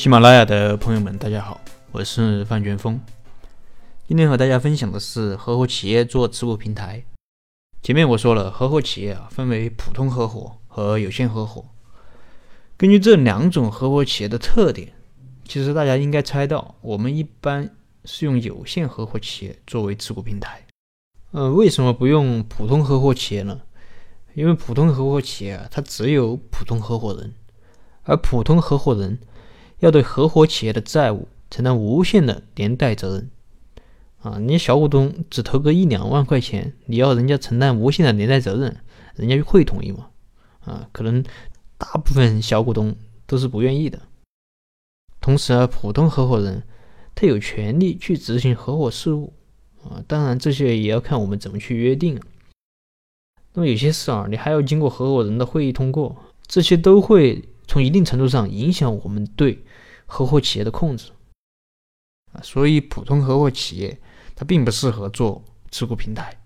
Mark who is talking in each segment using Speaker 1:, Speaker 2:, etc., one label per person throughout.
Speaker 1: 喜马拉雅的朋友们，大家好，我是范全峰。今天和大家分享的是合伙企业做持股平台。前面我说了，合伙企业啊分为普通合伙和有限合伙。根据这两种合伙企业的特点，其实大家应该猜到，我们一般是用有限合伙企业作为持股平台。呃，为什么不用普通合伙企业呢？因为普通合伙企业啊，它只有普通合伙人，而普通合伙人要对合伙企业的债务承担无限的连带责任。啊，你小股东只投个一两万块钱，你要人家承担无限的连带责任，人家会同意吗？啊，可能大部分小股东都是不愿意的。同时啊，普通合伙人他有权利去执行合伙事务，啊，当然这些也要看我们怎么去约定。那么有些事啊，你还要经过合伙人的会议通过，这些都会从一定程度上影响我们对合伙企业的控制啊。所以，普通合伙企业它并不适合做持股平台。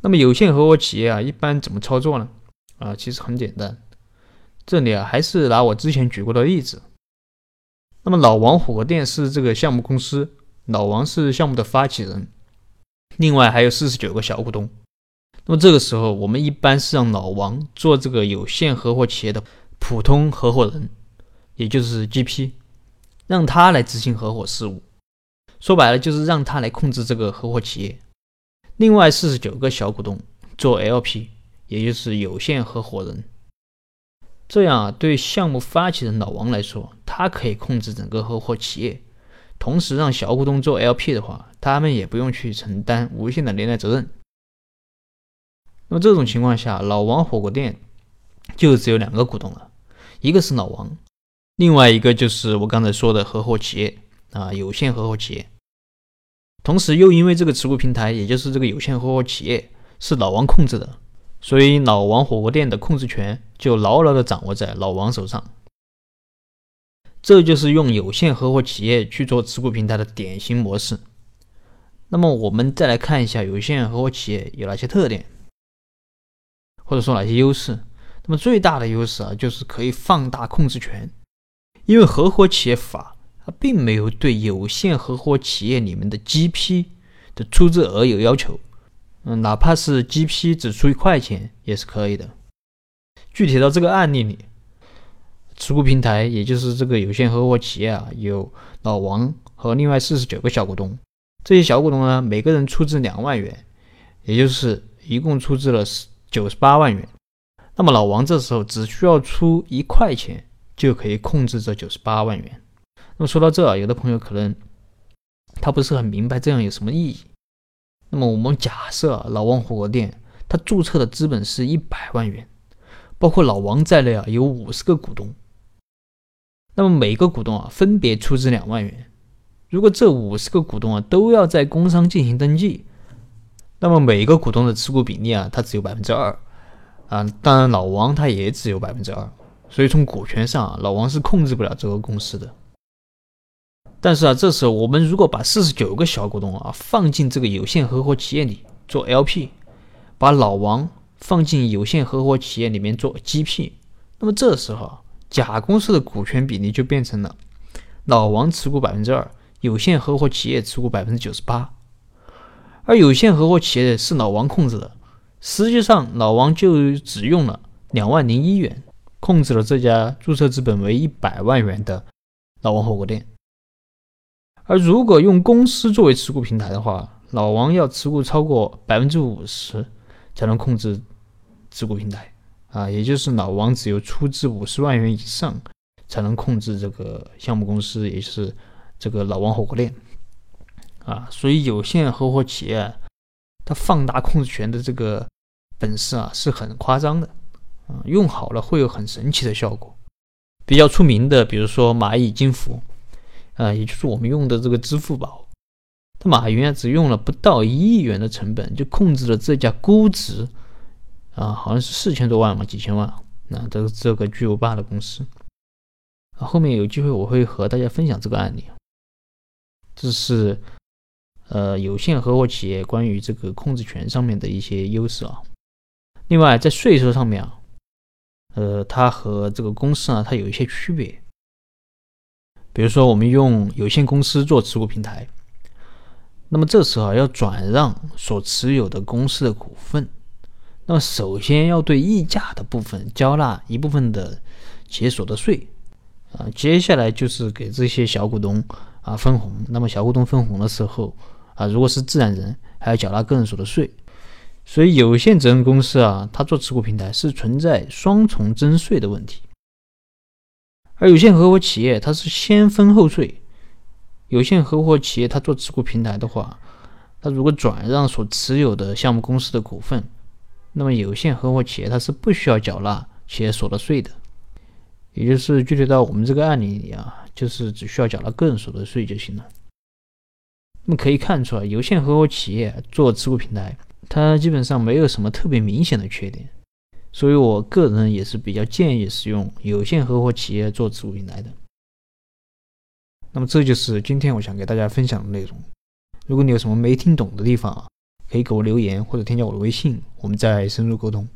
Speaker 1: 那么，有限合伙企业啊，一般怎么操作呢？啊，其实很简单。这里啊，还是拿我之前举过的例子。那么，老王火锅店是这个项目公司，老王是项目的发起人，另外还有四十九个小股东。那么这个时候，我们一般是让老王做这个有限合伙企业的普通合伙人，也就是 GP，让他来执行合伙事务。说白了，就是让他来控制这个合伙企业。另外四十九个小股东做 LP，也就是有限合伙人。这样啊，对项目发起人老王来说，他可以控制整个合伙企业，同时让小股东做 LP 的话，他们也不用去承担无限的连带责任。那么这种情况下，老王火锅店就只有两个股东了，一个是老王，另外一个就是我刚才说的合伙企业啊，有限合伙企业。同时又因为这个持股平台，也就是这个有限合伙企业是老王控制的，所以老王火锅店的控制权就牢牢的掌握在老王手上。这就是用有限合伙企业去做持股平台的典型模式。那么我们再来看一下有限合伙企业有哪些特点。或者说哪些优势？那么最大的优势啊，就是可以放大控制权，因为合伙企业法它并没有对有限合伙企业里面的 GP 的出资额有要求，嗯，哪怕是 GP 只出一块钱也是可以的。具体到这个案例里，持股平台也就是这个有限合伙企业啊，有老王和另外四十九个小股东，这些小股东呢，每个人出资两万元，也就是一共出资了十。九十八万元，那么老王这时候只需要出一块钱就可以控制这九十八万元。那么说到这，有的朋友可能他不是很明白这样有什么意义。那么我们假设啊老王火锅店他注册的资本是一百万元，包括老王在内啊有五十个股东，那么每个股东啊分别出资两万元。如果这五十个股东啊都要在工商进行登记。那么每一个股东的持股比例啊，它只有百分之二啊，当然老王他也只有百分之二，所以从股权上啊，老王是控制不了这个公司的。但是啊，这时候我们如果把四十九个小股东啊放进这个有限合伙企业里做 LP，把老王放进有限合伙企业里面做 GP，那么这时候甲公司的股权比例就变成了老王持股百分之二，有限合伙企业持股百分之九十八。而有限合伙企业是老王控制的，实际上老王就只用了两万零一元，控制了这家注册资本为一百万元的老王火锅店。而如果用公司作为持股平台的话，老王要持股超过百分之五十才能控制持股平台啊，也就是老王只有出资五十万元以上才能控制这个项目公司，也就是这个老王火锅店。啊，所以有限合伙企业，它放大控制权的这个本事啊，是很夸张的，啊，用好了会有很神奇的效果。比较出名的，比如说蚂蚁金服，啊，也就是我们用的这个支付宝，它马云啊，只用了不到一亿元的成本，就控制了这家估值啊，好像是四千多万嘛，几千万，那这个这个巨无霸的公司。后面有机会我会和大家分享这个案例，这是。呃，有限合伙企业关于这个控制权上面的一些优势啊。另外，在税收上面啊，呃，它和这个公司啊，它有一些区别。比如说我们用有限公司做持股平台，那么这时候要转让所持有的公司的股份，那么首先要对溢价的部分交纳一部分的企业所得税，啊，接下来就是给这些小股东啊分红。那么小股东分红的时候啊，如果是自然人，还要缴纳个人所得税。所以有限责任公司啊，它做持股平台是存在双重征税的问题。而有限合伙企业它是先分后税。有限合伙企业它做持股平台的话，它如果转让所持有的项目公司的股份，那么有限合伙企业它是不需要缴纳企业所得税的。也就是具体到我们这个案例里啊，就是只需要缴纳个人所得税就行了。那么可以看出啊，有限合伙企业做持股平台，它基本上没有什么特别明显的缺点。所以，我个人也是比较建议使用有限合伙企业做持股平台的。那么，这就是今天我想给大家分享的内容。如果你有什么没听懂的地方啊，可以给我留言或者添加我的微信，我们再深入沟通。